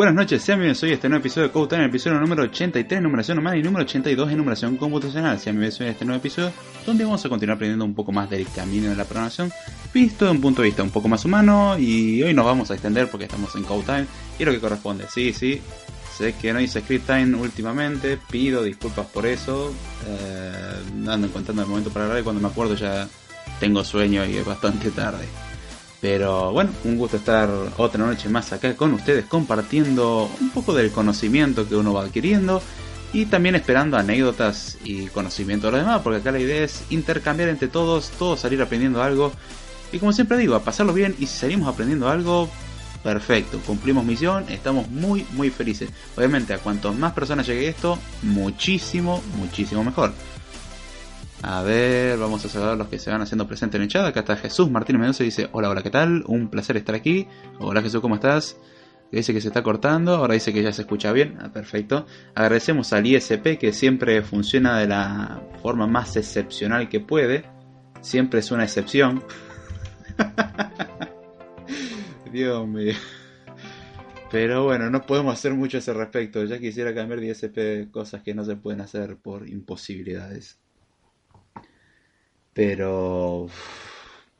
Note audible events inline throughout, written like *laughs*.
Buenas noches, sean bienvenidos a este nuevo episodio de Code episodio número 83, numeración humana y número 82 en numeración computacional. Sean bienvenidos a este nuevo episodio donde vamos a continuar aprendiendo un poco más del camino de la programación, visto de un punto de vista un poco más humano. Y hoy nos vamos a extender porque estamos en Code y lo que corresponde. Sí, sí, sé que no hice Script Time últimamente, pido disculpas por eso. Eh, ando encontrando el momento para hablar y cuando me acuerdo ya tengo sueño y es bastante tarde. Pero bueno, un gusto estar otra noche más acá con ustedes compartiendo un poco del conocimiento que uno va adquiriendo y también esperando anécdotas y conocimiento de los demás, porque acá la idea es intercambiar entre todos, todos salir aprendiendo algo y como siempre digo, a pasarlo bien y si salimos aprendiendo algo, perfecto, cumplimos misión, estamos muy muy felices. Obviamente a cuanto más personas llegue esto, muchísimo, muchísimo mejor. A ver, vamos a saludar a los que se van haciendo presentes en el chat. Acá está Jesús Martínez Mendoza y dice, hola, hola, ¿qué tal? Un placer estar aquí. Hola Jesús, ¿cómo estás? Dice que se está cortando, ahora dice que ya se escucha bien. Ah, perfecto. Agradecemos al ISP que siempre funciona de la forma más excepcional que puede. Siempre es una excepción. *laughs* Dios mío. Pero bueno, no podemos hacer mucho a ese respecto. Ya quisiera cambiar de ISP cosas que no se pueden hacer por imposibilidades. Pero...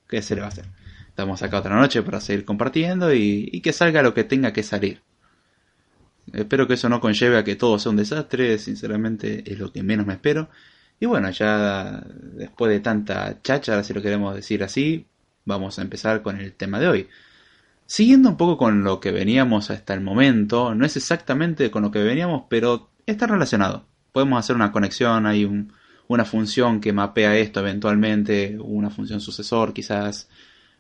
¿Qué se le va a hacer? Estamos acá otra noche para seguir compartiendo y, que salga lo que tenga que salir. Espero que eso no conlleve a que todo sea un desastre, sinceramente es lo que menos me espero. Y bueno, ya después de tanta chacha, si lo queremos decir así, vamos a empezar con el tema de hoy. Siguiendo un poco con lo que veníamos hasta el momento, no es exactamente con lo que veníamos, pero está relacionado. Podemos hacer una conexión, hay un, una función que mapea esto eventualmente, una función sucesor quizás,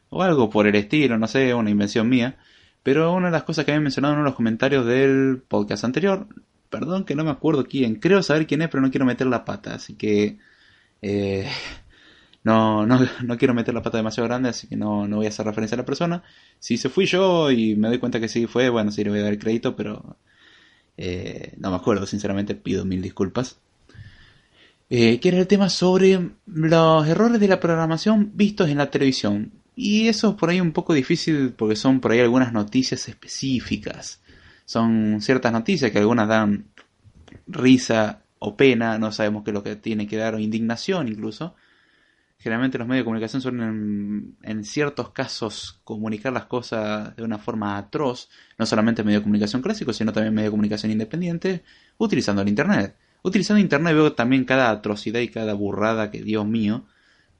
o algo por el estilo, no sé, una invención mía. Pero una de las cosas que había mencionado en los comentarios del podcast anterior, perdón que no me acuerdo quién, creo saber quién es, pero no quiero meter la pata, así que eh, *laughs* no, no, no, quiero meter la pata demasiado grande, así que no, no voy a hacer referencia a la persona. Si se fui yo y me doy cuenta que sí fue, bueno, sí le voy a dar crédito, pero eh, no me acuerdo, sinceramente pido mil disculpas eh, que era el tema sobre los errores de la programación vistos en la televisión. Y eso es por ahí un poco difícil porque son por ahí algunas noticias específicas. Son ciertas noticias que algunas dan risa o pena, no sabemos qué es lo que tiene que dar, o indignación incluso. Generalmente los medios de comunicación suelen en, ciertos casos comunicar las cosas de una forma atroz, no solamente medio de comunicación clásico, sino también medio de comunicación independiente, utilizando el Internet. Utilizando internet veo también cada atrocidad y cada burrada que, Dios mío,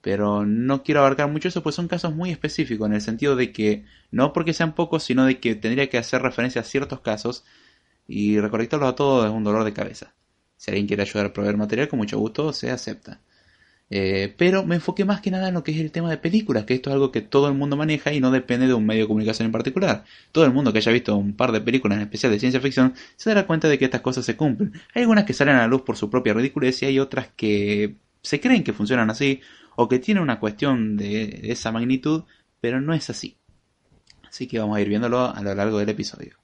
pero no quiero abarcar mucho eso, pues son casos muy específicos, en el sentido de que no porque sean pocos, sino de que tendría que hacer referencia a ciertos casos y recolectarlos a todos es un dolor de cabeza. Si alguien quiere ayudar a proveer material, con mucho gusto se acepta. Eh, pero me enfoqué más que nada en lo que es el tema de películas, que esto es algo que todo el mundo maneja y no depende de un medio de comunicación en particular. Todo el mundo que haya visto un par de películas en especial de ciencia ficción se dará cuenta de que estas cosas se cumplen. Hay algunas que salen a la luz por su propia ridiculez y hay otras que se creen que funcionan así o que tienen una cuestión de esa magnitud, pero no es así. Así que vamos a ir viéndolo a lo largo del episodio.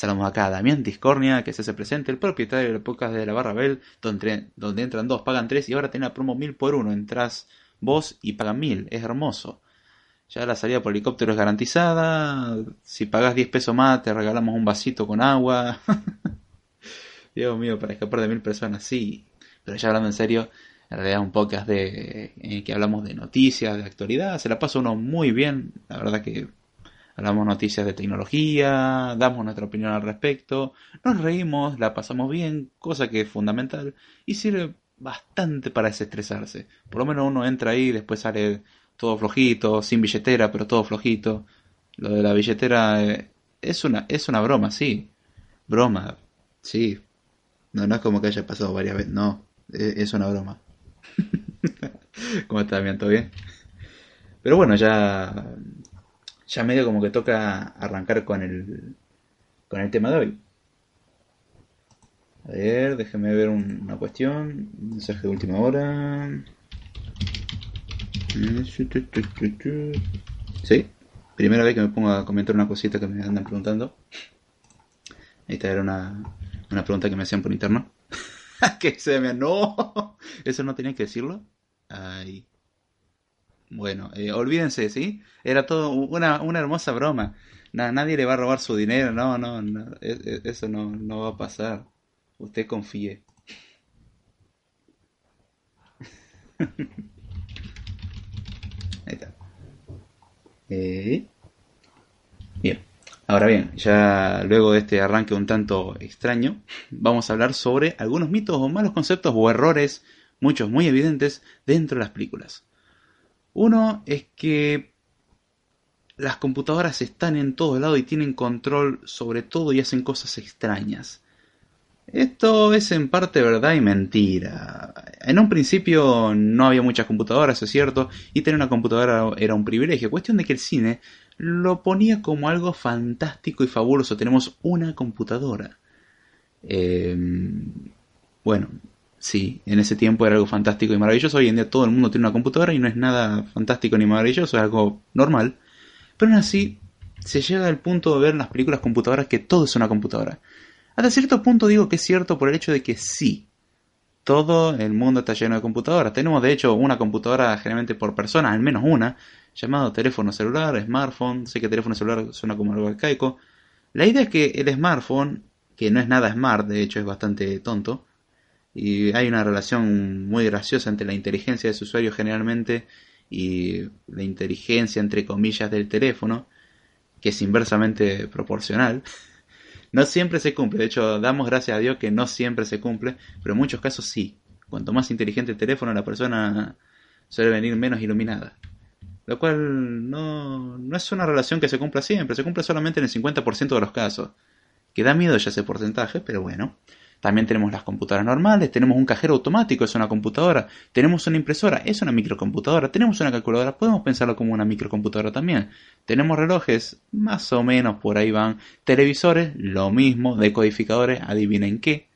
Saludamos acá a Damián Discornia, que se hace presente, el propietario de podcast de la Barra Bell, donde, donde entran dos, pagan tres y ahora tiene la promo mil por uno. Entras vos y pagan mil, es hermoso. Ya la salida por helicóptero es garantizada. Si pagas 10 pesos más, te regalamos un vasito con agua. *laughs* Dios mío, para escapar de mil personas, sí. Pero ya hablando en serio, en realidad un podcast de, que hablamos de noticias, de actualidad. Se la pasa uno muy bien. La verdad que Hablamos noticias de tecnología, damos nuestra opinión al respecto, nos reímos, la pasamos bien, cosa que es fundamental y sirve bastante para desestresarse. Por lo menos uno entra ahí y después sale todo flojito, sin billetera, pero todo flojito. Lo de la billetera eh, es una es una broma, sí. Broma, sí. No, no es como que haya pasado varias veces, no. Es, es una broma. *laughs* ¿Cómo está, bien? ¿Todo bien? Pero bueno, ya ya medio como que toca arrancar con el, con el tema de hoy. A ver, déjeme ver una cuestión. mensaje de última hora. Sí, primera vez que me pongo a comentar una cosita que me andan preguntando. Esta era una, una pregunta que me hacían por interno. *laughs* que se me. ¡No! Eso no tenía que decirlo. Ay. Bueno, eh, olvídense, ¿sí? Era todo una, una hermosa broma. nadie le va a robar su dinero, no, no, no e, e, eso no, no va a pasar. Usted confíe. *laughs* Ahí está. Eh, bien. Ahora bien, ya luego de este arranque un tanto extraño, vamos a hablar sobre algunos mitos o malos conceptos o errores, muchos muy evidentes, dentro de las películas. Uno es que las computadoras están en todo lado y tienen control sobre todo y hacen cosas extrañas. Esto es en parte verdad y mentira. En un principio no había muchas computadoras, es cierto, y tener una computadora era un privilegio. Cuestión de que el cine lo ponía como algo fantástico y fabuloso. Tenemos una computadora. Em, bueno, sí, en ese tiempo era algo fantástico y maravilloso. Hoy en día todo el mundo tiene una computadora y no es nada fantástico ni maravilloso, es algo normal. Pero aún así, se llega al punto de ver en las películas computadoras que todo es una computadora. Hasta cierto punto digo que es cierto por el hecho de que sí, todo el mundo está lleno de computadoras. Tenemos de hecho una computadora generalmente por persona, al menos una, llamado teléfono celular, smartphone. Sé que teléfono celular suena como algo arcaico. La idea es que el smartphone, que no es nada smart, de hecho es bastante tonto, y hay una relación muy graciosa entre la inteligencia de su usuario generalmente y la inteligencia entre comillas del teléfono, que es inversamente proporcional. No siempre se cumple, de hecho damos gracias a Dios que no siempre se cumple, pero en muchos casos sí. Cuanto más inteligente el teléfono, la persona suele venir menos iluminada. Lo cual no, no es una relación que se cumpla siempre, se cumple solamente en el 50% de los casos. Que da miedo ya ese porcentaje, pero bueno. También tenemos las computadoras normales, tenemos un cajero automático, es una computadora, tenemos una impresora, es una microcomputadora, tenemos una calculadora, podemos pensarlo como una microcomputadora también. Tenemos relojes, más o menos por ahí van. Televisores, lo mismo, decodificadores, adivinen qué.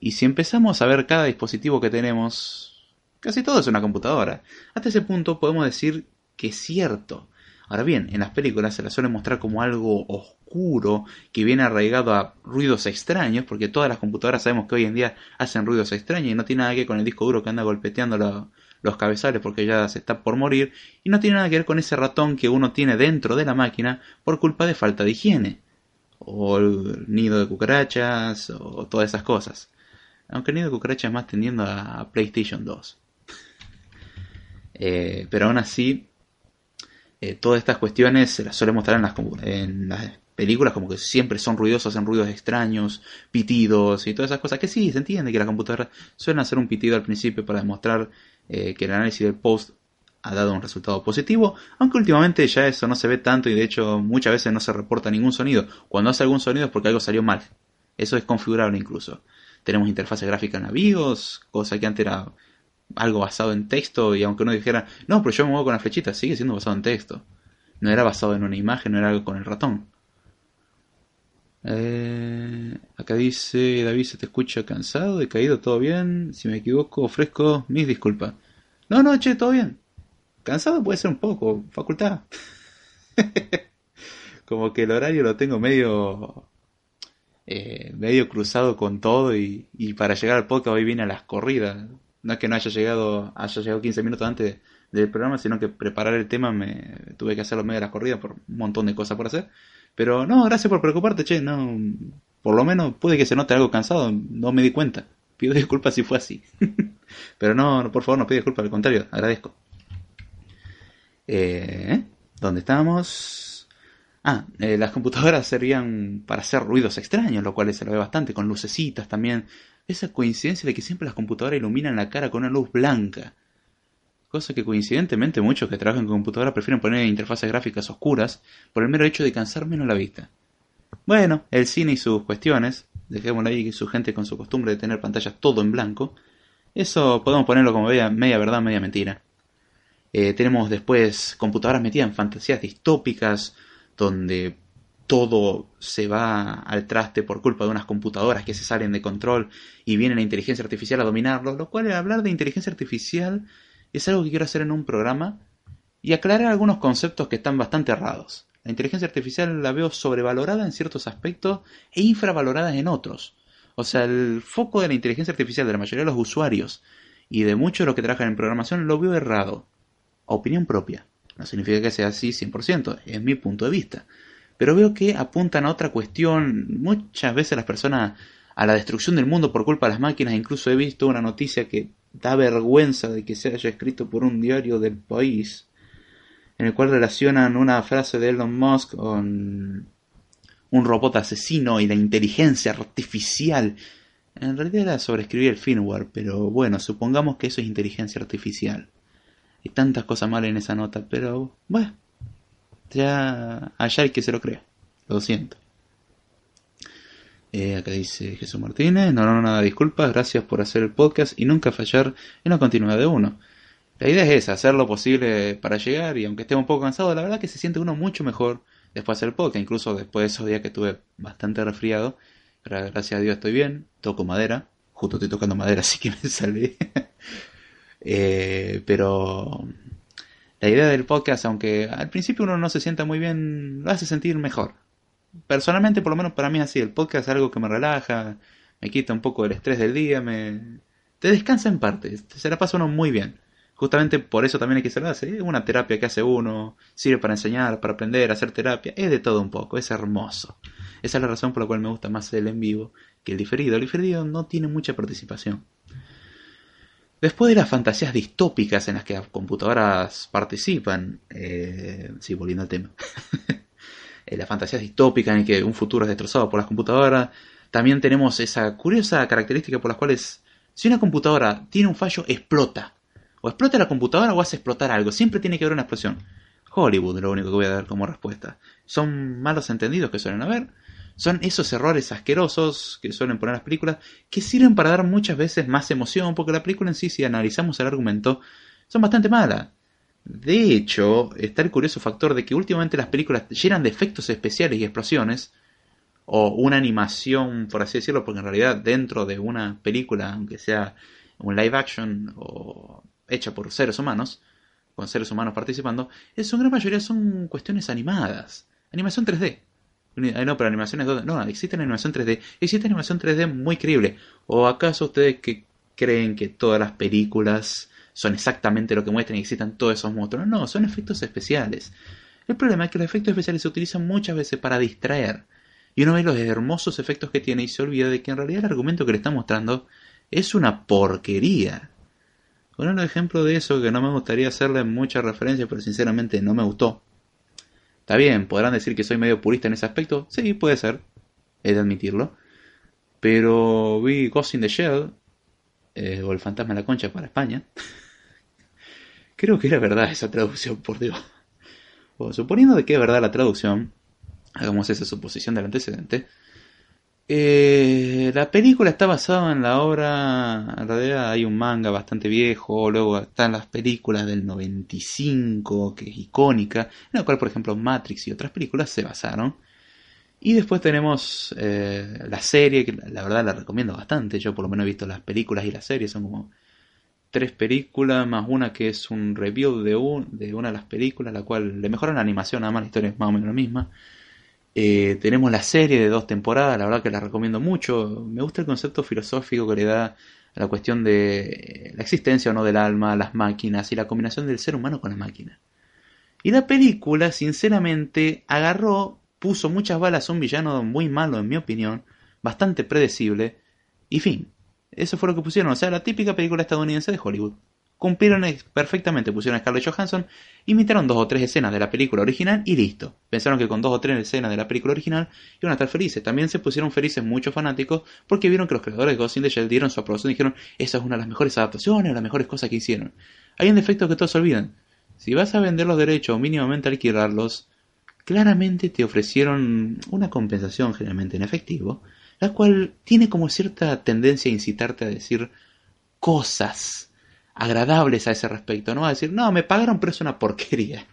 Y si empezamos a ver cada dispositivo que tenemos, casi todo es una computadora. Hasta ese punto podemos decir que es cierto. Ahora bien, en las películas se la suele mostrar como algo oscuro que viene arraigado a ruidos extraños, porque todas las computadoras sabemos que hoy en día hacen ruidos extraños y no tiene nada que ver con el disco duro que anda golpeteando los cabezales porque ya se está por morir, y no tiene nada que ver con ese ratón que uno tiene dentro de la máquina por culpa de falta de higiene, o el nido de cucarachas, o todas esas cosas. Aunque el nido de cucarachas más tendiendo a PlayStation 2. Eh, pero aún así, eh, todas estas cuestiones se las suele mostrar en las, en las películas como que siempre son ruidosos, hacen ruidos extraños, pitidos y todas esas cosas. Que sí, se entiende que la computadora suelen hacer un pitido al principio para demostrar eh, que el análisis del post ha dado un resultado positivo, aunque últimamente ya eso no se ve tanto y de hecho muchas veces no se reporta ningún sonido. Cuando hace algún sonido es porque algo salió mal. Eso es configurable incluso. Tenemos interfaz gráfica en la cosa que antes era algo basado en texto y aunque uno dijera, no, pero yo me muevo con la flechita, sigue siendo basado en texto. No era basado en una imagen, no era algo con el ratón. Eh, acá dice, David, se te escucha cansado, decaído, todo bien. Si me equivoco, ofrezco mis disculpas. No, no, che, todo bien. Cansado puede ser un poco, facultad. *laughs* Como que el horario lo tengo medio eh, medio cruzado con todo y, y, para llegar al podcast hoy vine a las corridas. No es que no haya llegado, haya llegado 15 minutos antes del programa, sino que preparar el tema me tuve que hacerlo medio de las corridas por un montón de cosas por hacer. Pero no, gracias por preocuparte, che, no, por lo menos puede que se note algo cansado, no me di cuenta. Pido disculpas si fue así. *laughs* Pero no, por favor, no pido disculpas, al contrario, agradezco. Eh, ¿Dónde estamos? Ah, eh, las computadoras servían para hacer ruidos extraños, lo cual se lo ve bastante, con lucecitas también esa coincidencia de que siempre las computadoras iluminan la cara con una luz blanca. Cosa que coincidentemente muchos que trabajan con computadora prefieren poner interfaces gráficas oscuras por el mero hecho de cansar menos la vista. Bueno, el cine y sus cuestiones, dejémoslo ahí, su gente con su costumbre de tener pantallas todo en blanco, eso podemos ponerlo como media, media verdad, media mentira. Eh, tenemos después computadoras metidas en fantasías distópicas, donde todo se va al traste por culpa de unas computadoras que se salen de control y viene la inteligencia artificial a dominarlo, lo cual hablar de inteligencia artificial es algo que quiero hacer en un programa y aclarar algunos conceptos que están bastante errados. La inteligencia artificial la veo sobrevalorada en ciertos aspectos e infravalorada en otros. O sea, el foco de la inteligencia artificial de la mayoría de los usuarios y de muchos de los que trabajan en programación lo veo errado. Opinión propia. No significa que sea así 100%, es mi punto de vista. pero veo que apuntan a otra cuestión. Muchas veces las personas a la destrucción del mundo por culpa de las máquinas, incluso he visto una noticia que da vergüenza de que se haya escrito por un diario del país, en el cual relacionan una frase de Elon Musk con un robot asesino y la inteligencia artificial. En realidad era sobre escribir el firmware, pero bueno, supongamos que eso es inteligencia artificial. Hay tantas cosas malas en esa nota, pero bueno, ya allá que se lo crea. Lo siento. Eh, acá dice Jesús Martínez, no, no, nada, disculpas, gracias por hacer el podcast y nunca fallar en la continuidad de uno. La idea es esa, hacer lo posible para llegar y aunque esté un poco cansado, la verdad que se siente uno mucho mejor después de hacer el podcast, incluso después de esos días que estuve bastante resfriado, pero gracias a Dios estoy bien, toco madera, justo estoy tocando madera *laughs* así que me salvé. Eh, pero la idea del podcast, aunque al principio uno no se sienta muy bien, lo hace sentir mejor. Personalmente, por lo menos para mí así, el podcast es algo que me relaja, me quita un poco el estrés del día, me... te descansa en parte, se la pasa uno muy bien. Justamente por eso también hay que hacerlo, es una terapia que hace uno, sirve para enseñar, para aprender, hacer terapia, es de todo un poco, es hermoso. Esa es la razón por la cual me gusta más el en vivo que el diferido. El diferido no tiene mucha participación. Después de las fantasías distópicas en las que las computadoras participan, eh, sí, volviendo al tema, *laughs* eh, las fantasías distópicas en que un futuro es destrozado por las computadoras, también tenemos esa curiosa característica por las cuales si una computadora tiene un fallo, explota. O explota la computadora o hace explotar algo. Siempre tiene que haber una explosión. Hollywood lo único que voy a dar como respuesta. Son malos entendidos que suelen haber. Son esos errores asquerosos que suelen poner las películas que sirven para dar muchas veces más emoción, porque la película en sí, si analizamos el argumento, son bastante malas. De hecho, está el curioso factor de que últimamente las películas llenan de efectos especiales y explosiones, o una animación, por así decirlo, porque en realidad dentro de una película, aunque sea un live action o hecha por seres humanos, con seres humanos participando, en gran mayoría son cuestiones animadas, animación 3D. No, pero animaciones 2D. No, existe animación 3D. Existe animación 3D muy creíble. ¿O acaso ustedes que creen que todas las películas son exactamente lo que muestran y existan todos esos monstruos? No, son efectos especiales. El problema es que los efectos especiales se utilizan muchas veces para distraer. Y uno ve los hermosos efectos que tiene y se olvida de que en realidad el argumento que le está mostrando es una porquería. Un ejemplo de eso que no me gustaría hacerle mucha referencia, pero sinceramente no me gustó. Está bien, podrán decir que soy medio purista en ese aspecto. Sí, puede ser. He de admitirlo. Pero vi Ghost in the Shell, eh, o El fantasma de la concha para España. *laughs* Creo que era verdad esa traducción, por Dios. suponiendo de que es verdad la traducción, hagamos esa suposición del antecedente. Eh, la película está basada en la obra, en realidad hay un manga bastante viejo, luego están las películas del 95, que es icónica, en la cual por ejemplo Matrix y otras películas se basaron. Y después tenemos eh, la serie, que la verdad la recomiendo bastante, yo por lo menos he visto las películas y las series, son como tres películas, más una que es un review de, una de las películas, la cual le mejoran la animación, nada más la historia es más o menos la misma. Eh, tenemos la serie de dos temporadas, la verdad que la recomiendo mucho. Me gusta el concepto filosófico que le da a la cuestión de la existencia o no del alma, las máquinas y la combinación del ser humano con la máquina. Y la película, sinceramente, agarró, puso muchas balas a un villano muy malo, en mi opinión, bastante predecible, y fin. Eso fue lo que pusieron, o sea, la típica película estadounidense de Hollywood cumplieron perfectamente, pusieron a Scarlett Johansson, imitaron dos o tres escenas de la película original y listo. Pensaron que con dos o tres escenas de la película original iban a estar felices. También se pusieron felices muchos fanáticos porque vieron que los creadores de Ghost in the Shell dieron su aprobación y dijeron, esa es una de las mejores adaptaciones, las mejores cosas que hicieron. Hay un defecto que todos olvidan. Si vas a vender los derechos o mínimamente alquilarlos, claramente te ofrecieron una compensación generalmente en efectivo, la cual tiene como cierta tendencia a incitarte a decir cosas agradables a ese respecto, no a decir, no, me pagaron pero es una porquería.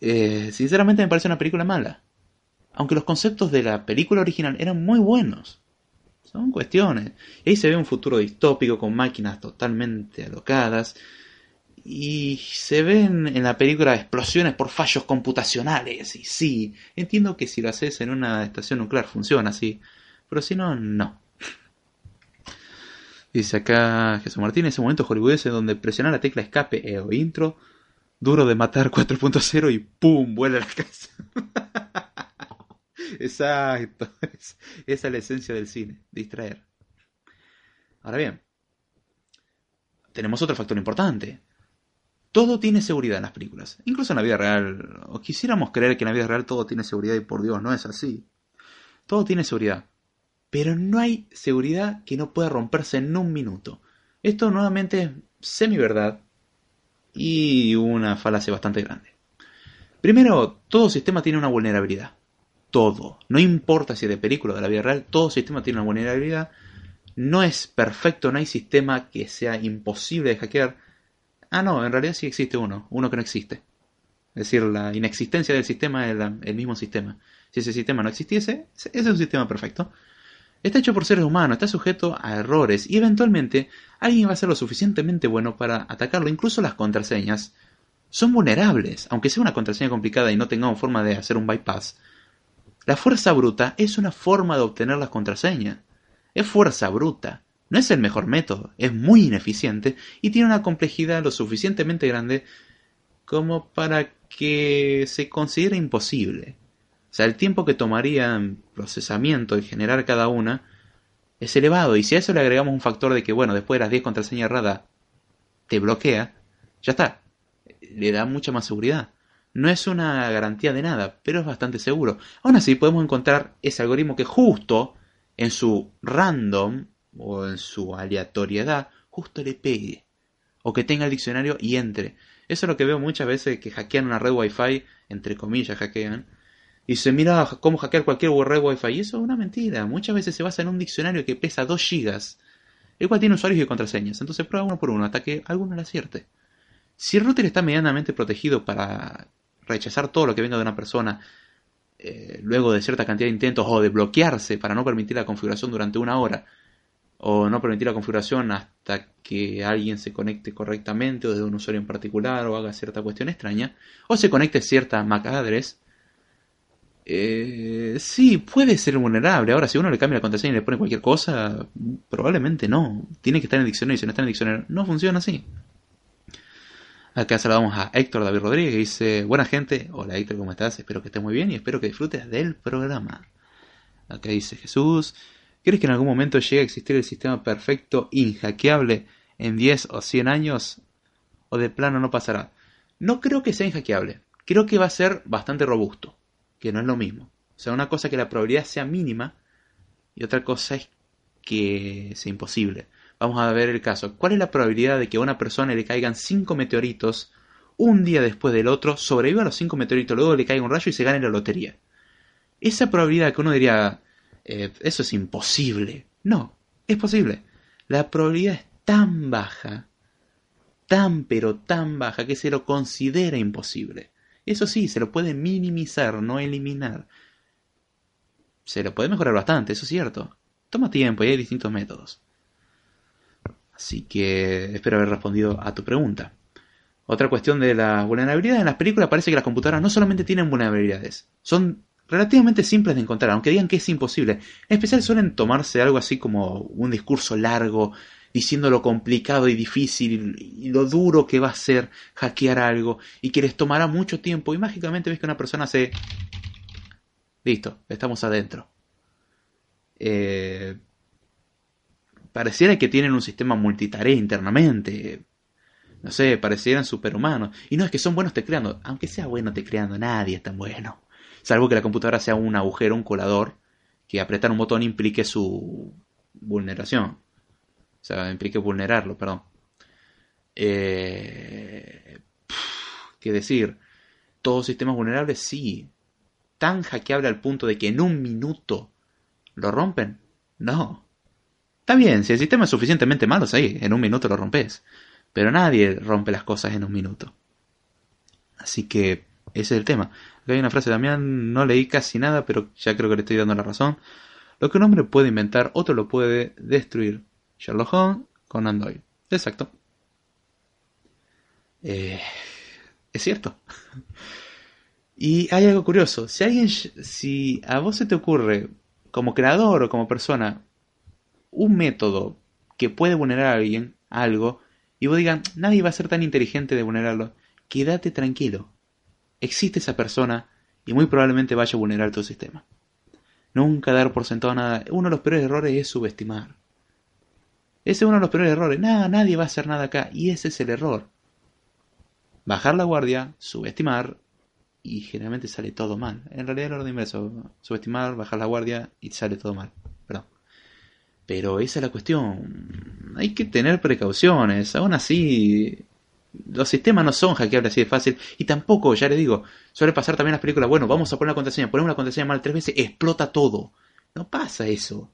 Eh, sinceramente me parece una película mala. Aunque los conceptos de la película original eran muy buenos. Son cuestiones. Y ahí se ve un futuro distópico con máquinas totalmente alocadas. Y se ven en la película explosiones por fallos computacionales. Y sí, entiendo que si lo haces en una estación nuclear funciona así. Pero si no, no. Dice acá Jesús Martín, ese momento hollywoodense donde presionar la tecla escape e o intro, duro de matar *laughs* 4.0 y ¡pum! vuela la casa. *laughs* Exacto. Esa es la esencia del cine, distraer. Ahora bien, tenemos otro factor importante. Todo tiene seguridad en las películas, incluso en la vida real. O quisiéramos creer que en la vida real todo tiene seguridad y por Dios no es así. Todo tiene seguridad. Pero no hay seguridad que no pueda romperse en un minuto. Esto nuevamente es semi-verdad y una falacia bastante grande. Primero, todo sistema tiene una vulnerabilidad. Todo. No importa si es de película o de la vida real, todo sistema tiene una vulnerabilidad. No es perfecto, no hay sistema que sea imposible de hackear. Ah, no, en realidad sí existe uno, uno que no existe. Es decir, la inexistencia del sistema es el mismo sistema. Si ese sistema no existiese, ese es un sistema perfecto. Está hecho por seres humanos, está sujeto a errores y eventualmente alguien va a ser lo suficientemente bueno para atacarlo. Incluso las contraseñas son vulnerables, aunque sea una contraseña complicada y no tengamos forma de hacer un bypass. La fuerza bruta es una forma de obtener las contraseñas. Es fuerza bruta. No es el mejor método, es muy ineficiente y tiene una complejidad lo suficientemente grande como para que se considere imposible. Sea, el tiempo que tomaría en procesamiento y generar cada una es elevado. Y si a eso le agregamos un factor de que, bueno, después de las 10 contraseñas erradas te bloquea, ya está. Le da mucha más seguridad. No es una garantía de nada, pero es bastante seguro. Aún así, podemos encontrar ese algoritmo que justo en su random o en su aleatoriedad, justo le pegue. O que tenga el diccionario y entre. Eso es lo que veo muchas veces que hackean una red wifi, entre comillas hackean, y se mira cómo hackear cualquier red Wi-Fi. Y eso es una mentira. Muchas veces se basa en un diccionario que pesa 2 gigas, el cual tiene usuarios y contraseñas. Entonces prueba uno por uno hasta que alguno le acierte. Si el router está medianamente protegido para rechazar todo lo que venga de una persona eh, luego de cierta cantidad de intentos o de bloquearse para no permitir la configuración durante una hora o no permitir la configuración hasta que alguien se conecte correctamente o desde un usuario en particular o haga cierta cuestión extraña o se conecte cierta MAC address eh, sí, puede ser vulnerable. Ahora, si uno le cambia la contraseña y le pone cualquier cosa, probablemente no. Tiene que estar en el diccionario. Si no está en el diccionario, no funciona así. Acá saludamos a Héctor David Rodríguez dice: Buena gente, hola Héctor, ¿cómo estás? Espero que estés muy bien y espero que disfrutes del programa. Acá dice Jesús: ¿Crees que en algún momento llegue a existir el sistema perfecto, inhackeable en 10 o 100 años? ¿O de plano no pasará? No creo que sea inhackeable. Creo que va a ser bastante robusto que no es lo mismo. O sea, una cosa que la probabilidad sea mínima y otra cosa es que sea imposible. Vamos a ver el caso. ¿Cuál es la probabilidad de que a una persona le caigan cinco meteoritos un día después del otro, sobreviva a los cinco meteoritos, luego le caiga un rayo y se gane la lotería? Esa probabilidad que uno diría, eh, eso es imposible. No, es posible. La probabilidad es tan baja, tan pero tan baja que se lo considera imposible. Eso sí, se lo puede minimizar, no eliminar. Se lo puede mejorar bastante, eso es cierto. Toma tiempo y hay distintos métodos. Así que espero haber respondido a tu pregunta. Otra cuestión de la vulnerabilidad en las películas parece que las computadoras no solamente tienen vulnerabilidades, son relativamente simples de encontrar, aunque digan que es imposible. En especial suelen tomarse algo así como un discurso largo diciendo lo complicado y difícil y lo duro que va a ser hackear algo y que les tomará mucho tiempo y mágicamente ves que una persona se... Listo, estamos adentro. Eh, pareciera que tienen un sistema multitarea internamente. No sé, parecieran superhumanos. Y no es que son buenos tecleando. Aunque sea bueno tecleando, nadie es tan bueno. Salvo que la computadora sea un agujero, un colador, que apretar un botón implique su vulneración. Sea, implique vulnerarlo, perdón. Eh, ¿Qué decir? ¿Todos sistemas vulnerables? Sí. ¿Tan hackeable al punto de que en un minuto lo rompen? No. Está bien, si el sistema es suficientemente malo, sí, en un minuto lo rompes. Pero nadie rompe las cosas en un minuto. Así que ese es el tema. Acá hay una frase de Damián, no leí casi nada, pero ya creo que le estoy dando la razón. Lo que un hombre puede inventar, otro lo puede destruir. Sherlock Holmes con Android. Exacto. Eh, es cierto. *laughs* y hay algo curioso. Si alguien, si a vos se te ocurre, como creador o como persona, un método que puede vulnerar a alguien, algo, y vos digan, nadie va a ser tan inteligente de vulnerarlo, quédate tranquilo. Existe esa persona y muy probablemente vaya a vulnerar tu sistema. Nunca dar por sentado nada. Uno de los peores errores es subestimar. Ese es uno de los peores errores. Nada, nadie va a hacer nada acá. Y ese es el error. Bajar la guardia, subestimar, y generalmente sale todo mal. En realidad el orden inverso. Subestimar, bajar la guardia y sale todo mal. Perdón. Pero esa es la cuestión. Hay que tener precauciones. Aún así, los sistemas no son hackeables así de fácil. Y tampoco, ya le digo, suele pasar también las películas. Bueno, vamos a poner una contraseña. Ponemos una contraseña mal tres veces, explota todo. No pasa eso.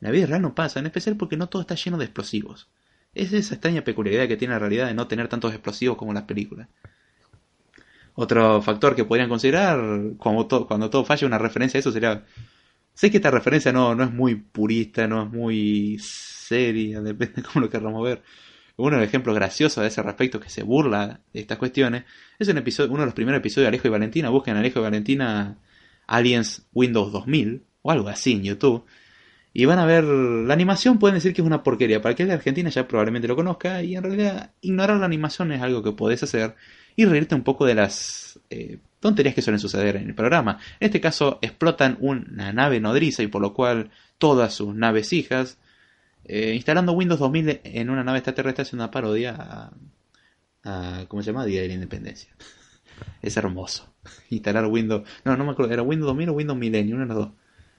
La vida real no pasa, en especial porque no todo está lleno de explosivos. Es esa extraña peculiaridad que tiene la realidad de no tener tantos explosivos como las películas. Otro factor que podrían considerar cuando, cuando todo falla, una referencia a eso sería... Sé que esta referencia no, no es muy purista, no es muy seria, *laughs* depende de cómo lo queramos ver. Uno de los ejemplos graciosos de ese respecto que se burla de estas cuestiones es un episodio, uno de los primeros episodios de Alejo y Valentina. Busquen Alejo y Valentina Aliens Windows 2000 o algo así en YouTube. Y van a ver la animación, pueden decir que es una porquería. Para que el de Argentina ya probablemente lo conozca. Y en realidad ignorar la animación es algo que podés hacer y reírte un poco de las eh, tonterías que suelen suceder en el programa. En este caso explotan una nave nodriza y por lo cual todas sus naves hijas, eh, instalando Windows 2000 en una nave extraterrestre es una parodia a, ¿cómo se llama? Día de la Independencia. *laughs* es hermoso. *laughs* Instalar Windows, no, no me acuerdo, era Windows 2000 o Windows Millennium, uno de los dos.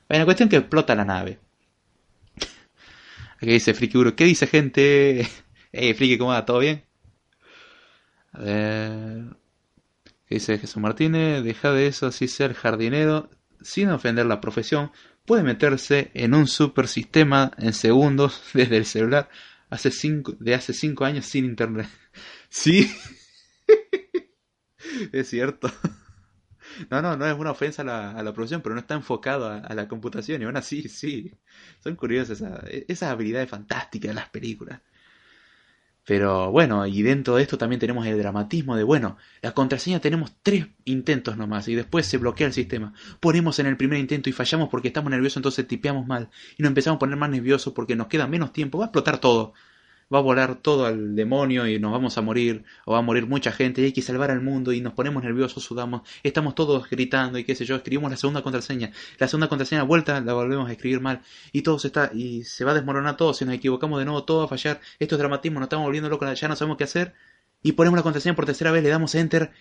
Bueno, cuestión es que explota la nave. Aquí dice Friki ¿qué dice gente? *laughs* Hey, Friki, ¿cómo va? ¿Todo bien? A ver. ¿Qué dice Jesús Martínez? Deja de eso, así ser jardinero, sin ofender la profesión, puede meterse en un super sistema en segundos *laughs* desde el celular hace cinco, de hace 5 años sin internet. *laughs* Sí, es cierto. No, no, no es una ofensa a la, a la profesión, pero no está enfocado a, la computación. Y aún así, *laughs* sí, son curiosas esas, esas habilidades fantásticas de las películas. Pero bueno, y dentro de esto también tenemos el dramatismo de, bueno, la contraseña tenemos tres intentos nomás y después se bloquea el sistema. Ponemos en el primer intento y fallamos porque estamos nerviosos, entonces tipeamos mal y nos empezamos a poner más nerviosos porque nos queda menos tiempo, va a explotar todo va a volar todo al demonio y nos vamos a morir, o va a morir mucha gente, y hay que salvar al mundo, y nos ponemos nerviosos, sudamos, estamos todos gritando, y qué sé yo, escribimos la segunda contraseña, la segunda contraseña vuelta la volvemos a escribir mal, y todo se está, y se va a desmoronar todo, si nos equivocamos de nuevo, todo va a fallar, esto es dramatismo, nos estamos volviendo locos, ya no sabemos qué hacer, y ponemos la contraseña por tercera vez, le damos enter,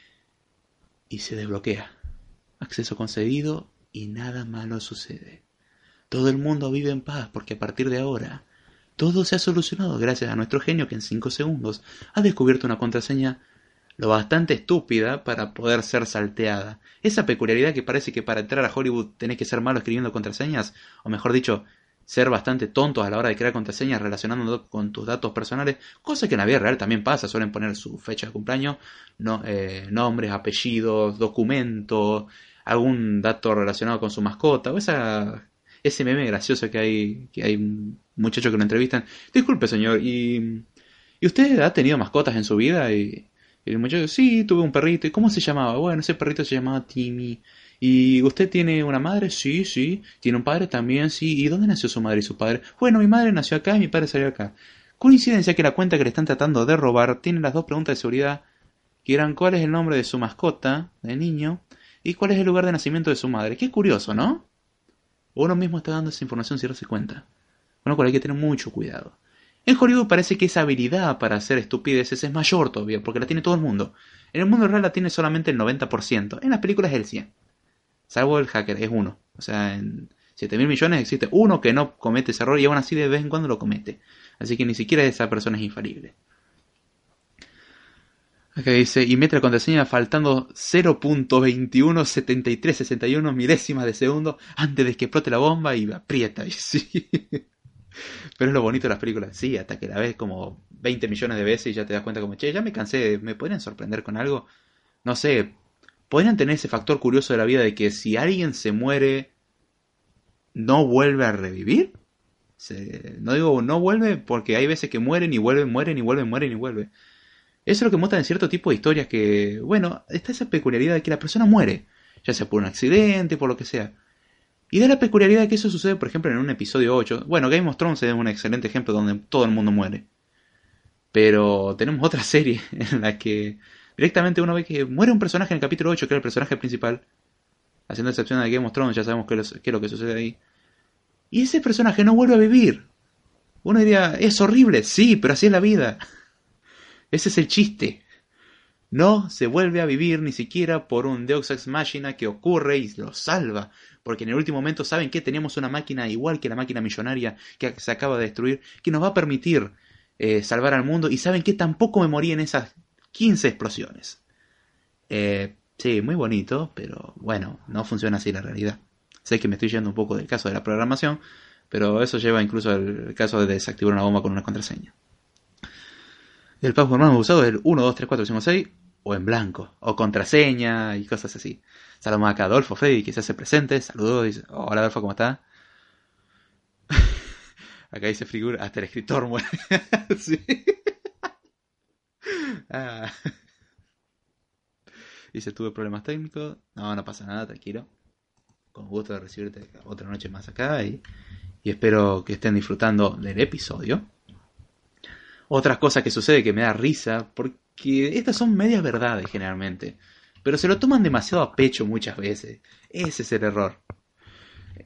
y se desbloquea. Acceso concedido, y nada malo sucede. Todo el mundo vive en paz, porque a partir de ahora todo se ha solucionado gracias a nuestro genio que en 5 segundos ha descubierto una contraseña lo bastante estúpida para poder ser salteada. Esa peculiaridad que parece que para entrar a Hollywood tenés que ser malo escribiendo contraseñas, o mejor dicho, ser bastante tontos a la hora de crear contraseñas relacionando con tus datos personales, cosa que en la vida real también pasa, suelen poner su fecha de cumpleaños, eh, nombres, apellidos, documentos, algún dato relacionado con su mascota, o esa ese meme gracioso que hay, que hay un muchacho que lo entrevistan. Disculpe, señor, ¿y, ¿y usted ha tenido mascotas en su vida? Y, el muchacho, sí, tuve un perrito. ¿Y cómo se llamaba? Bueno, ese perrito se llamaba Timmy. ¿Y usted tiene una madre? Sí, sí. ¿Tiene un padre? También, sí. ¿Y dónde nació su madre y su padre? Bueno, mi madre nació acá y mi padre salió acá. Coincidencia que la cuenta que le están tratando de robar tiene las dos preguntas de seguridad, que eran cuál es el nombre de su mascota, de niño, y cuál es el lugar de nacimiento de su madre. Qué curioso, ¿no? uno mismo está dando esa información sin darse cuenta. Con lo cual hay que tener mucho cuidado. En Hollywood parece que esa habilidad para hacer estupideces es mayor todavía, porque la tiene todo el mundo. En el mundo real la tiene solamente el 90%. En las películas es el 100%. Salvo el hacker, es uno. O sea, en 7 mil millones existe uno que no comete ese error y aún así de vez en cuando lo comete. Así que ni siquiera esa persona es infalible. Acá dice, y mete la contraseña faltando 0.217361 milésimas de segundo antes de que explote la bomba y aprieta. Y sí. *laughs* *laughs* Pero es lo bonito de las películas. Sí, hasta que la ves como 20 millones de veces y ya te das cuenta como, che, ya me cansé, ¿me podrían sorprender con algo? No sé, podrían tener ese factor curioso de la vida de que si alguien se muere, no vuelve a revivir. no digo no vuelve porque hay veces que mueren y vuelven, mueren y vuelven, mueren y vuelven. Eso es lo que muestra en cierto tipo de historias que, bueno, está esa peculiaridad de que la persona muere, ya sea por un accidente, por lo que sea. Y da la peculiaridad de que eso sucede, por ejemplo, en un episodio 8. Bueno, Game of Thrones es un excelente ejemplo donde todo el mundo muere. Pero tenemos otra serie *laughs* en la que directamente uno ve que muere un personaje en el capítulo 8, que era el personaje principal. Haciendo excepción de Game of Thrones, ya sabemos qué es lo que sucede ahí. Y ese personaje no vuelve a vivir. Uno diría, es horrible, sí, pero así es la vida. *laughs* Ese es el chiste. No se vuelve a vivir ni siquiera por un Deus Ex Machina que ocurre y lo salva. Porque en el último momento saben que tenemos una máquina igual que la máquina millonaria que se acaba de destruir, que nos va a permitir eh, salvar al mundo. Y saben que tampoco me morí en esas 15 explosiones. Eh, sí, muy bonito, pero bueno, no funciona así la realidad. Sé que me estoy yendo un poco del caso de la programación, pero eso lleva incluso al caso de desactivar una bomba con una contraseña. El password más usado es el 1, 2, 3, 4, 5, 6 o en blanco, o contraseña y cosas así. Saludos acá a Adolfo Freddy que se hace presente. Saludos, dice, hola Adolfo, ¿cómo está? *laughs* acá dice figura, hasta el escritor muere. *laughs* sí. *laughs* ah. Dice, tuve problemas técnicos. No, no pasa nada, tranquilo. Con gusto de recibirte otra noche más acá y, y espero que estén disfrutando del episodio. Otra cosa que sucede que me da risa, porque estas son medias verdades generalmente, pero se lo toman demasiado a pecho muchas veces. Ese es el error.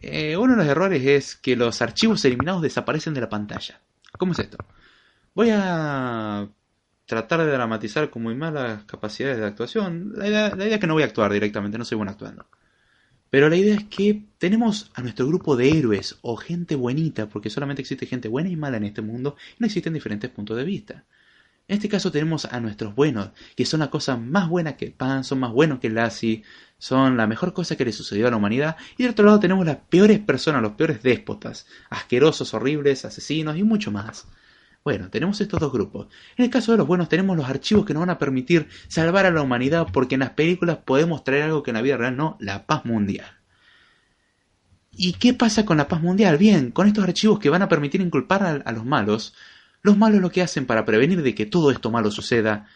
Eh, uno de los errores es que los archivos eliminados desaparecen de la pantalla. ¿Cómo es esto? Voy a tratar de dramatizar con muy malas capacidades de actuación. La idea, la idea es que no voy a actuar directamente, no soy bueno actuando. Pero la idea es que tenemos a nuestro grupo de héroes o gente buenita, porque solamente existe gente buena y mala en este mundo y no existen diferentes puntos de vista. En este caso tenemos a nuestros buenos, que son la cosa más buena que Pan, son más buenos que Lassie, son la mejor cosa que le sucedió a la humanidad. Y del otro lado tenemos las peores personas, los peores déspotas, asquerosos, horribles, asesinos y mucho más. Bueno, tenemos estos dos grupos. En el caso de los buenos tenemos los archivos que nos van a permitir salvar a la humanidad porque en las películas podemos traer algo que en la vida real no, la paz mundial. ¿Y qué pasa con la paz mundial? Bien, con estos archivos que van a permitir inculpar a, los malos, los malos lo que hacen para prevenir de que todo esto malo suceda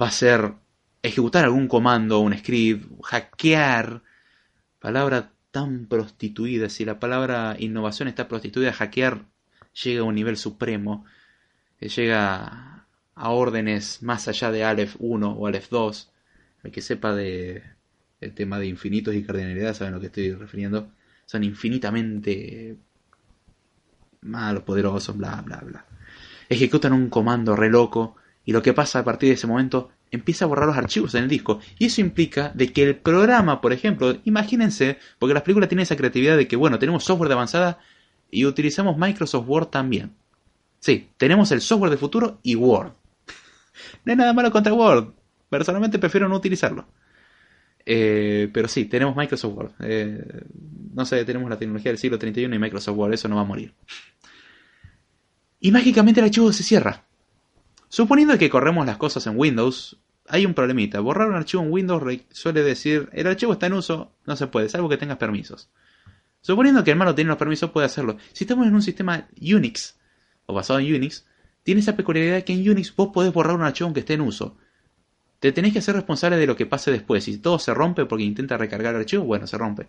va a ser ejecutar algún comando, un script, hackear, palabra tan prostituida, si la palabra innovación está prostituida, hackear llega a un nivel supremo, llega a órdenes más allá de Aleph 1 o Aleph 2. El que sepa de el tema de infinitos y cardinalidad saben a lo que estoy refiriendo. Son infinitamente malos, poderosos, bla, bla, bla. Ejecutan un comando re loco y lo que pasa a partir de ese momento empieza a borrar los archivos en el disco. Y eso implica de que el programa, por ejemplo, imagínense, porque las películas tienen esa creatividad de que, bueno, tenemos software de avanzada y utilizamos Microsoft Word también. Sí, tenemos el software de futuro y Word. *laughs* no hay nada malo contra Word. Personalmente prefiero no utilizarlo. Eh, pero sí, tenemos Microsoft Word. Eh, no sé, tenemos la tecnología del siglo 31 y Microsoft Word, eso no va a morir. Y mágicamente el archivo se cierra. Suponiendo que corremos las cosas en Windows, hay un problemita. Borrar un archivo en Windows suele decir, el archivo está en uso, no se puede, salvo que tengas permisos. Suponiendo que el malo tiene los permisos, puede hacerlo. Si estamos en un sistema Unix, o basado en Unix, tiene esa peculiaridad que en Unix vos podés borrar un archivo que esté en uso. Te tenés que hacer responsable de lo que pase después. Si todo se rompe porque intenta recargar el archivo, bueno, se rompe.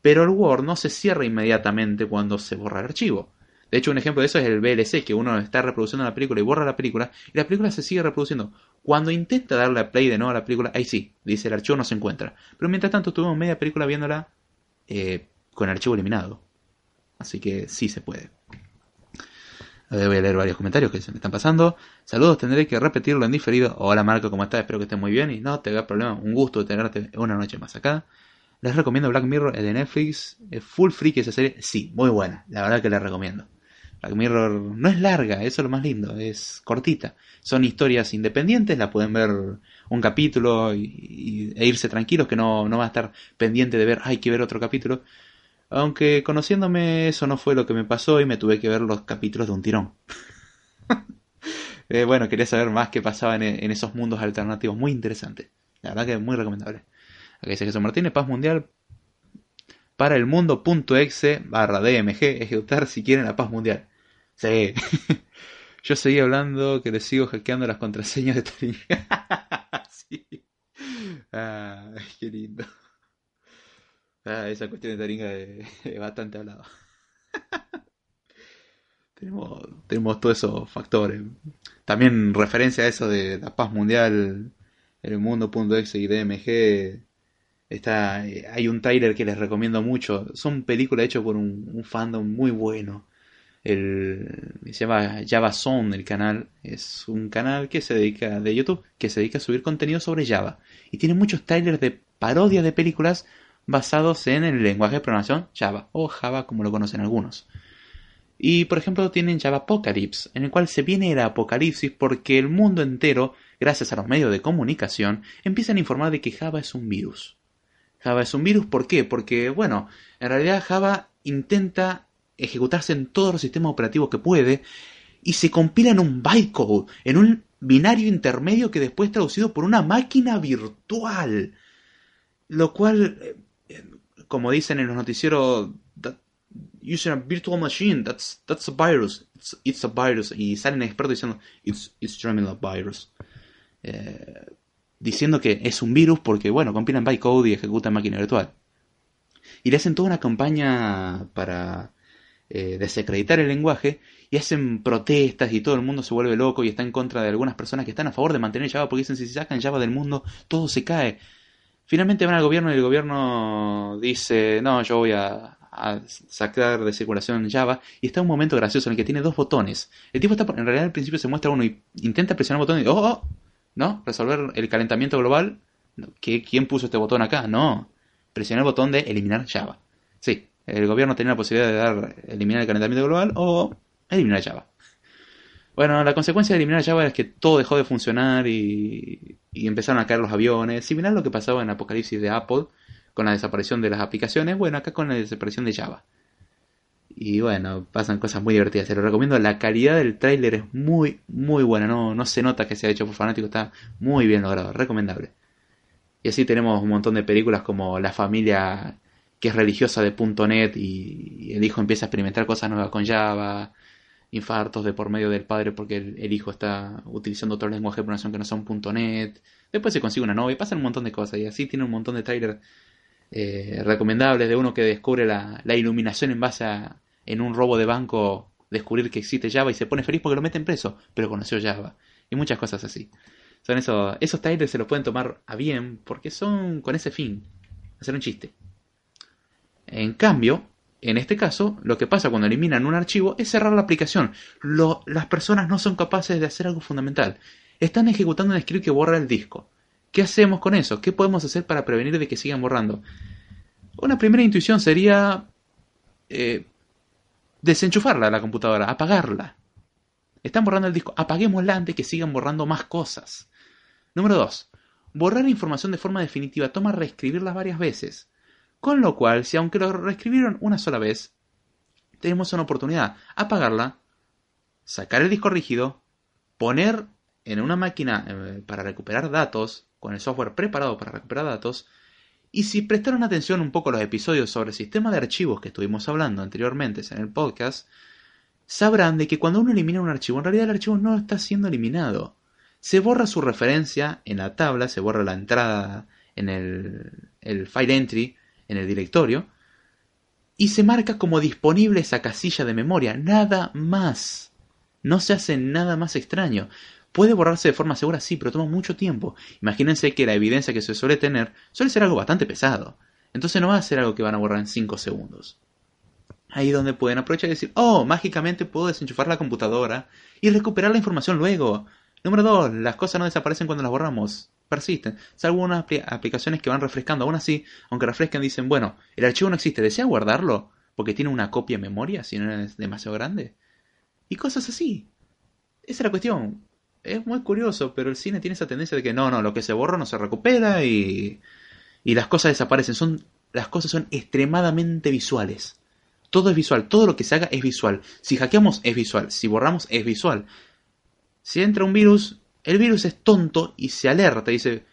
Pero el Word no se cierra inmediatamente cuando se borra el archivo. De hecho, un ejemplo de eso es el VLC, que uno está reproduciendo la película y borra la película, y la película se sigue reproduciendo. Cuando intenta darle a play de nuevo a la película, ahí sí, dice el archivo no se encuentra. Pero mientras tanto, tuvimos media película viéndola eh, con el archivo eliminado. Así que sí se puede. Voy a leer varios comentarios que se me están pasando. Saludos, tendré que repetirlo en diferido. Hola Marco, ¿cómo estás? Espero que estés muy bien y no te hagas problema. Un gusto tenerte una noche más acá. Les recomiendo Black Mirror de Netflix. Es full freak esa serie. Sí, muy buena. La verdad que les recomiendo. Black Mirror no es larga, eso es lo más lindo. Es cortita. Son historias independientes, la pueden ver un capítulo y, e irse tranquilos que no, no va a estar pendiente de ver, hay que ver otro capítulo. Aunque conociéndome eso no fue lo que me pasó y me tuve que ver los capítulos de un tirón. *laughs* Eh, bueno, quería saber más qué pasaba en, esos mundos alternativos. Muy interesante. La verdad que es muy recomendable. Aquí dice Jesús Martínez, paz mundial para el mundo.exe barra DMG, ejecutar si quieren la paz mundial. Sí. *laughs* Yo seguí hablando que le sigo hackeando las contraseñas de Taringa. *laughs* sí. Ah, qué lindo. Ah, esa cuestión de Taringa es, bastante hablado. *laughs* tenemos, tenemos todos esos factores. También referencia a eso de la paz mundial, el mundo.exe y DMG. Eh, hay un trailer que les recomiendo mucho. Son películas hechas por un, fandom muy bueno. El, se llama Java Zone el canal. Es un canal que se dedica de YouTube que se dedica a subir contenido sobre Java. Y tiene muchos trailers de parodia de películas basados en el lenguaje de programación Java o Java como lo conocen algunos. Y por ejemplo tienen Java Apocalypse, en el cual se viene el apocalipsis porque el mundo entero, gracias a los medios de comunicación, empiezan a informar de que Java es un virus. Java es un virus, ¿por qué? Porque, bueno, en realidad Java intenta ejecutarse en todos los sistemas operativos que puede y se compila en un bytecode, en un binario intermedio que después es traducido por una máquina virtual. Lo cual, eh, como dicen en los noticieros, using a virtual machine, that's, that's a virus, it's, a virus. Y salen expertos diciendo, it's, it's a virus. Eh, diciendo que es un virus porque, bueno, compilan bytecode y ejecutan máquina virtual. Y le hacen toda una campaña para eh, desacreditar el lenguaje y hacen protestas y todo el mundo se vuelve loco y está en contra de algunas personas que están a favor de mantener Java porque dicen si se sacan Java del mundo todo se cae. Finalmente van al gobierno y el gobierno dice, no, yo voy a, sacar de circulación Java y está un momento gracioso en el que tiene dos botones. El tipo está, en realidad al principio se muestra uno y intenta presionar el botón y oh, oh ¿no? Resolver el calentamiento global. ¿Quién puso este botón acá? No. Presioné el botón de eliminar Java. Sí, el gobierno tenía la posibilidad de dar eliminar el calentamiento global o eliminar Java. Bueno, la consecuencia de eliminar Java es que todo dejó de funcionar y, y empezaron a caer los aviones. Similar a lo que pasaba en Apocalipsis de Apple con la desaparición de las aplicaciones, bueno, acá con la desaparición de Java. Y bueno, pasan cosas muy divertidas. Se lo recomiendo. La calidad del tráiler es muy, muy buena. No, no se nota que se ha hecho por fanático. Está muy bien logrado. Recomendable. Y así tenemos un montón de películas como La familia que es religiosa de .NET y el hijo empieza a experimentar cosas nuevas con Java. Infartos de por medio del padre porque el, hijo está utilizando otro lenguaje de programación que no son .NET. Después se consigue una novia. Pasan un montón de cosas. Y así tiene un montón de trailers eh, recomendables de uno que descubre la, iluminación en base a en un robo de banco descubrir que existe Java y se pone feliz porque lo meten preso, pero conoció Java y muchas cosas así. Son esos, esos se los pueden tomar a bien porque son con ese fin, hacer un chiste. En cambio, en este caso, lo que pasa cuando eliminan un archivo es cerrar la aplicación. las personas no son capaces de hacer algo fundamental. Están ejecutando un script que borra el disco. ¿Qué hacemos con eso? ¿Qué podemos hacer para prevenir de que sigan borrando? Una primera intuición sería eh, desenchufarla la computadora, apagarla. Están borrando el disco, apaguémosla antes que sigan borrando más cosas. Número 2. Borrar información de forma definitiva toma reescribirla varias veces. Con lo cual, si aunque lo reescribieron una sola vez, tenemos una oportunidad, apagarla, sacar el disco rígido, poner en una máquina eh, para recuperar datos, con el software preparado para recuperar datos, y si prestaron atención un poco a los episodios sobre el sistema de archivos que estuvimos hablando anteriormente en el podcast, sabrán de que cuando uno elimina un archivo, en realidad el archivo no está siendo eliminado. Se borra su referencia en la tabla, se borra la entrada en el, el file entry, en el directorio, y se marca como disponible esa casilla de memoria, nada más. No se hace nada más extraño. Puede borrarse de forma segura, sí, pero toma mucho tiempo. Imagínense que la evidencia que se suele tener suele ser algo bastante pesado. Entonces no va a ser algo que van a borrar en 5 segundos. Ahí donde pueden aprovechar y decir, oh, mágicamente puedo desenchufar la computadora y recuperar la información luego. Número 2, las cosas no desaparecen cuando las borramos, persisten. Salvo unas aplicaciones que van refrescando, aún así, aunque refrescan, dicen, bueno, el archivo no existe, ¿desea guardarlo? Porque tiene una copia en memoria, si no es demasiado grande. Y cosas así. Esa es la cuestión es muy curioso, pero el cine tiene esa tendencia de que no, no, lo que se borra no se recupera y, y las cosas desaparecen. Son, las cosas son extremadamente visuales. Todo es visual, todo lo que se haga es visual. Si hackeamos es visual, si borramos es visual. Si entra un virus, el virus es tonto y se alerta y dice,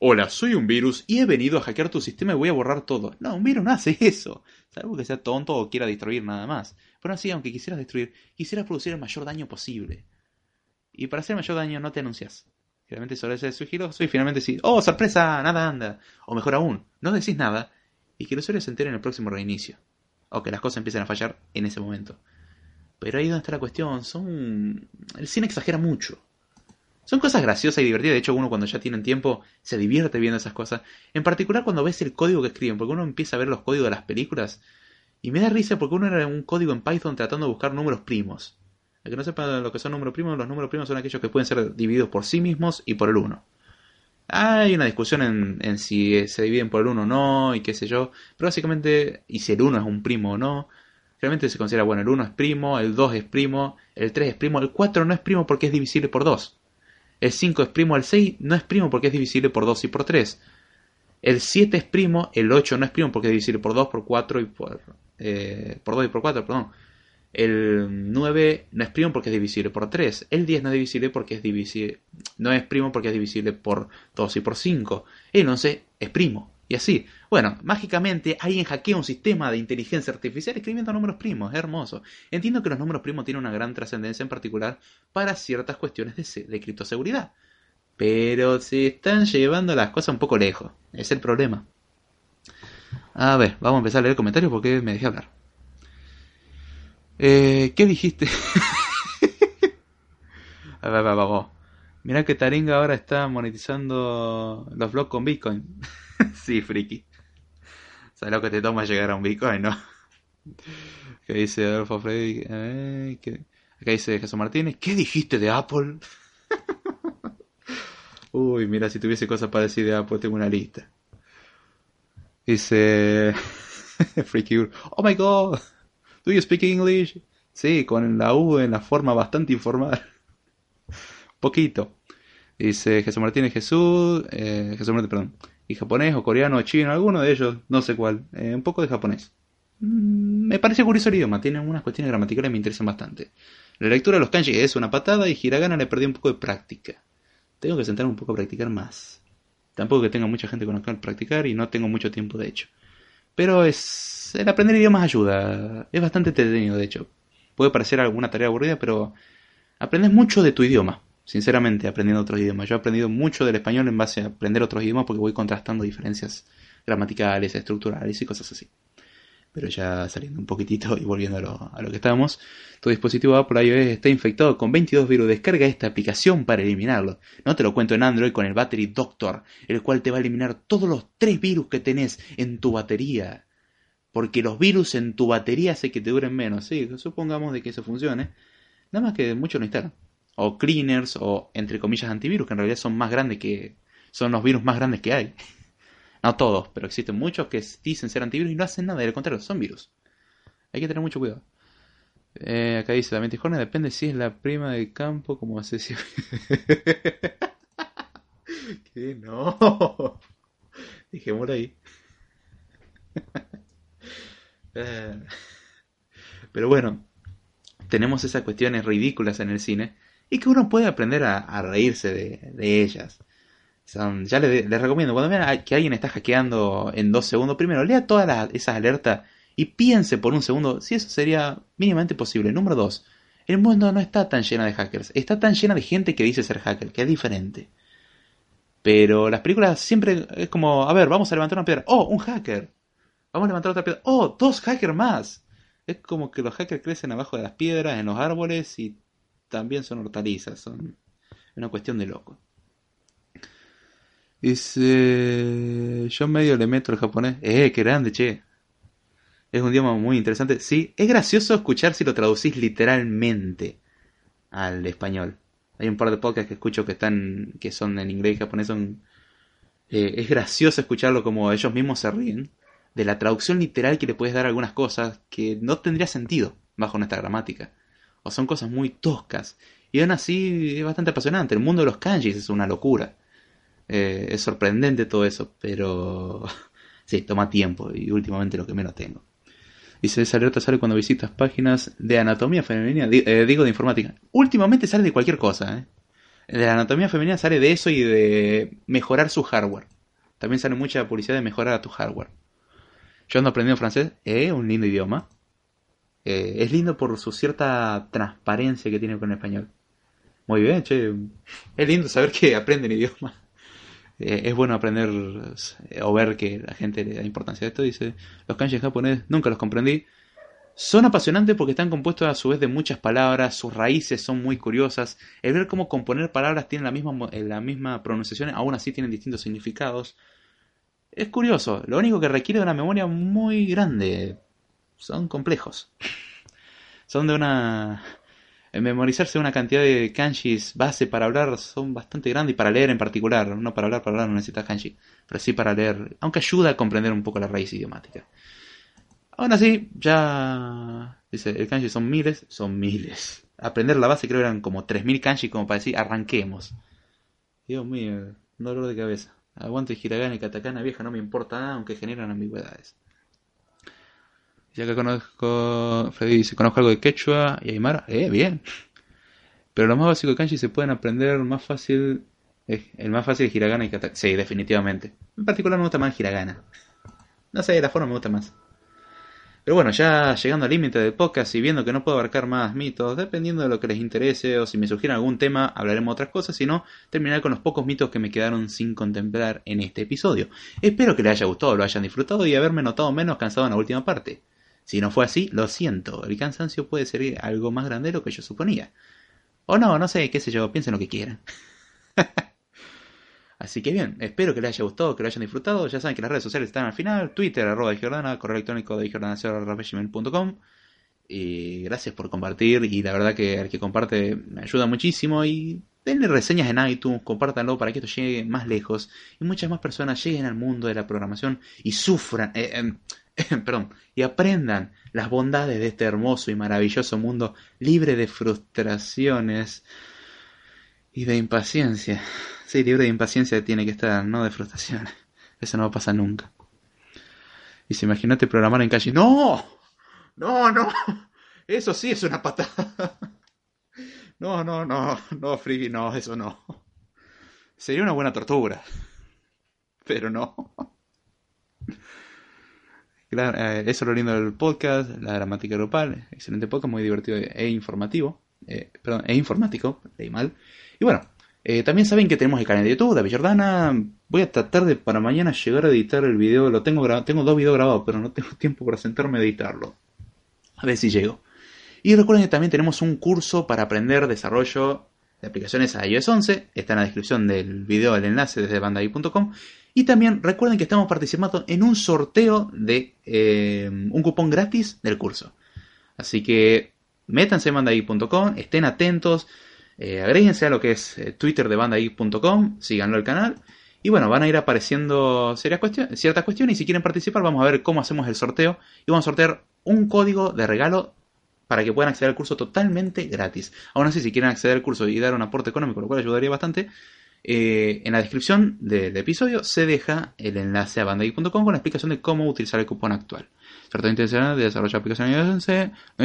hola, soy un virus y he venido a hackear tu sistema y voy a borrar todo. No, un virus no hace *laughs* eso, salvo que sea tonto o quiera destruir nada más. Pero así, aunque quisieras destruir, quisieras producir el mayor daño posible. Y para hacer mayor daño no te anuncias. Finalmente sobre ese sigiloso y finalmente decís, oh, sorpresa, nada anda. O mejor aún, no decís nada y que el usuario se en el próximo reinicio. O que las cosas empiecen a fallar en ese momento. Pero ahí donde está la cuestión, son... El cine exagera mucho. Son cosas graciosas y divertidas. De hecho, uno cuando ya tiene tiempo se divierte viendo esas cosas. En particular cuando ves el código que escriben, porque uno empieza a ver los códigos de las películas. Y me da risa porque uno era un código en Python tratando de buscar números primos. Que no sepa lo que son números primos, los números primos son aquellos que pueden ser divididos por sí mismos y por el 1. Hay una discusión en, en si se dividen por el 1 o no, y qué sé yo. Pero básicamente, y si el 1 es un primo o no. Realmente se considera, bueno, el 1 es primo, el 2 es primo, el 3 es primo, el 4 no es primo porque es divisible por 2. El 5 es primo, el 6 no es primo porque es divisible por 2 y por 3. El 7 es primo, el 8 no es primo porque es divisible por 2, por 4 y por, eh, por 2 y por 4, perdón. El 9 no es primo porque es divisible por 3. El 10 no es divisible porque es divisible, no es primo porque es divisible por 2 y por 5. El 11 es primo. Y así. Bueno, mágicamente alguien hackea un sistema de inteligencia artificial escribiendo números primos. Es hermoso. Entiendo que los números primos tienen una gran trascendencia en particular para ciertas cuestiones de, de criptoseguridad. Pero se están llevando las cosas un poco lejos. Es el problema. A ver, vamos a empezar a leer comentarios porque me dejé hablar. Eh, ¿Qué dijiste? *laughs* a ver, vamos. Mirá que Taringa ahora está monetizando los blogs con Bitcoin. *laughs* sí, friki. ¿Sabes lo que te toma llegar a un Bitcoin, no? *laughs* ¿Qué dice Adolfo Freddy? Eh, Acá dice Jesús Martínez. ¿Qué dijiste de Apple? Uy, mira, si tuviese cosas para decir de Apple, tengo una lista. Dice Freaky Oh my god. Do you speak English? Sí, con la U en la forma bastante informal. *laughs* Poquito. Dice Jesús Martínez Jesús. Eh, Jesús Martínez, perdón y japonés o coreano o chino, alguno de ellos, no sé cuál, eh, un poco de japonés. Mm, me parece curioso el idioma, tiene algunas cuestiones gramaticales que me interesan bastante. La lectura de los kanji es una patada y Hiragana le perdí un poco de práctica. Tengo que sentarme un poco a practicar más. Tampoco que tenga mucha gente con la que practicar y no tengo mucho tiempo de hecho. Pero es el aprender idiomas ayuda, es bastante entretenido de hecho. Puede parecer alguna tarea aburrida, pero aprendes mucho de tu idioma sinceramente, aprendiendo otros idiomas. Yo he aprendido mucho del español en base a aprender otros idiomas porque voy contrastando diferencias gramaticales, estructurales y cosas así. Pero ya saliendo un poquitito y volviendo a lo, a lo que estábamos, tu dispositivo Apple iOS está infectado con 22 virus. Descarga esta aplicación para eliminarlo. No te lo cuento en Android con el Battery Doctor, el cual te va a eliminar todos los tres virus que tenés en tu batería. Porque los virus en tu batería hace que te duren menos. Sí, supongamos de que eso funcione. Nada más que mucho no instalan o cleaners o entre comillas antivirus, que en realidad son más grandes que son los virus más grandes que hay. No todos, pero existen muchos que dicen ser antivirus y no hacen nada, al contrario, son virus. Hay que tener mucho cuidado. Eh, acá dice, la mentijorna depende si es la prima del campo como asesino. *laughs* que no. *laughs* Dejémoslo ahí. *laughs* Eh, pero bueno, tenemos esas cuestiones ridículas en el cine y que uno puede aprender a, reírse de, ellas. Ya les, recomiendo, cuando vean que alguien está hackeando en dos segundos, primero lea todas esas alertas y piense por un segundo si eso sería mínimamente posible. Número dos, el mundo no está tan lleno de hackers, está tan llena de gente que dice ser hacker, que es diferente. Pero las películas siempre es como, a ver, vamos a levantar una piedra. Oh, un hacker. Vamos a levantar otra piedra. Oh, dos hackers más. Es como que los hackers crecen abajo de las piedras, en los árboles y también son hortalizas, son una cuestión de loco. Dice, yo medio le meto el japonés. Eh, qué grande, che. Es un idioma muy interesante. Sí, es gracioso escuchar si lo traducís literalmente al español. Hay un par de podcasts que escucho que están, que son en inglés y japonés. Son, eh, es gracioso escucharlo como ellos mismos se ríen de la traducción literal que le puedes dar algunas cosas que no tendría sentido bajo nuestra gramática o son cosas muy toscas. Y aún así es bastante apasionante. El mundo de los kanjis es una locura. Eh, es sorprendente todo eso, pero *laughs* sí, toma tiempo y últimamente lo que menos tengo. Dice, esa alerta sale cuando visitas páginas de anatomía femenina, eh, digo de informática. Últimamente sale de cualquier cosa, ¿eh? De la anatomía femenina sale de eso y de mejorar su hardware. También sale mucha publicidad de mejorar a tu hardware. Yo ando aprendiendo francés, eh, un lindo idioma. Eh, es lindo por su cierta transparencia que tiene con el español. Muy bien, che. Es lindo saber que *laughs* aprenden idioma. Eh, es bueno aprender eh, o ver que la gente le da importancia a esto. Dice, los kanji japoneses nunca los comprendí. Son apasionantes porque están compuestos a su vez de muchas palabras, sus raíces son muy curiosas, el ver cómo componer palabras tienen la misma, eh, la misma pronunciación, aún así tienen distintos significados. Es curioso, lo único que requiere de una memoria muy grande. Son complejos. *laughs* Son de una... Memorizarse una cantidad de kanjis base para hablar son bastante grandes y para leer en particular. No para hablar, para hablar no necesitas kanji, pero sí para leer, aunque ayuda a comprender un poco la raíz idiomática. Aún así, ya. Dice, el kanji son miles, son miles. Aprender la base creo eran como 3000 kanji como para decir, arranquemos. Dios mío, dolor de cabeza. Aguante hiragana y katakana vieja, no me importa nada, aunque generan ambigüedades. Ya que conozco, Freddy dice, conozco algo de Quechua y Aymara, eh, bien. Pero lo más básico de kanji se pueden aprender más fácil, el más fácil es hiragana y katakana. Sí, definitivamente. En particular me gusta más hiragana. No sé, la forma me gusta más. Pero bueno, ya llegando al límite del podcast y viendo que no puedo abarcar más mitos, dependiendo de lo que les interese o si me sugieren algún tema, hablaremos otras cosas, si no, terminaré con los pocos mitos que me quedaron sin contemplar en este episodio. Espero que les haya gustado, lo hayan disfrutado y haberme notado menos cansado en la última parte. Si no fue así, lo siento, el cansancio puede ser algo más grande de lo que yo suponía. O no, no sé, qué sé yo, piensen lo que quieran. *laughs* Así que bien, espero que les haya gustado, que lo hayan disfrutado. Ya saben que las redes sociales están al final. Twitter, arroba de Jordana, correo electrónico de jordana.com. Y gracias por compartir. Y la verdad que el que comparte me ayuda muchísimo. Y denle reseñas en iTunes, compártanlo para que esto llegue más lejos. Y muchas más personas lleguen al mundo de la programación y sufran, eh, em, *laughs* perdón, y aprendan las bondades de este hermoso y maravilloso mundo libre de frustraciones y de impaciencia. Sí, libre de impaciencia tiene que estar, no de frustración. *laughs* Eso no va a pasar nunca. Y si imagínate programar en calle. ¡No! ¡No, no! *laughs* Eso sí es una patada. No, no, no, no, Friggy, no, eso no. Sería una buena tortura. Pero no. Claro, eh, eso es lo lindo del podcast, la gramática grupal. Excelente podcast, muy divertido e informativo. Eh, perdón, e informático, leí mal. Y bueno, eh, también saben que tenemos el canal de YouTube, David Jordana. Voy a tratar de para mañana llegar a editar el video. Lo tengo tengo dos videos grabados, pero no tengo *laughs* tiempo para sentarme a editarlo. A ver si llego. Y recuerden que también tenemos un curso para aprender desarrollo de aplicaciones a iOS 11. Está en la descripción del video el enlace desde bandai.com. Y también recuerden que estamos participando en un sorteo de eh, un cupón gratis del curso. Así que métanse en bandai.com, estén atentos. Eh, agréguense a lo que es eh, Twitter de bandai.com, síganlo el canal. Y bueno, van a ir apareciendo ciertas cuestiones y si quieren participar vamos a ver cómo hacemos el sorteo y vamos a sortear un código de regalo para que puedan acceder al curso totalmente gratis. Aún así, si quieren acceder al curso y dar un aporte económico, lo cual ayudaría bastante, eh, en la descripción del episodio se deja el enlace a bandai.com con la explicación de cómo utilizar el cupón actual. Sorteo intencional de desarrollo de aplicaciones 11, ¿no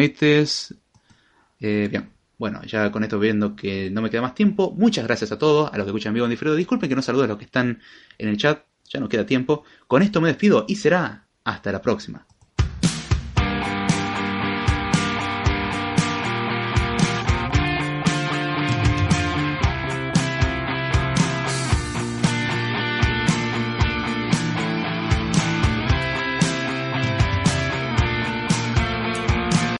bien. Bueno, ya con esto viendo que no me queda más tiempo, muchas gracias a todos, a los que escuchan vivo en diferido. Disculpen que no salude a los que están en el chat, ya no queda tiempo. Con esto me despido y será hasta la próxima.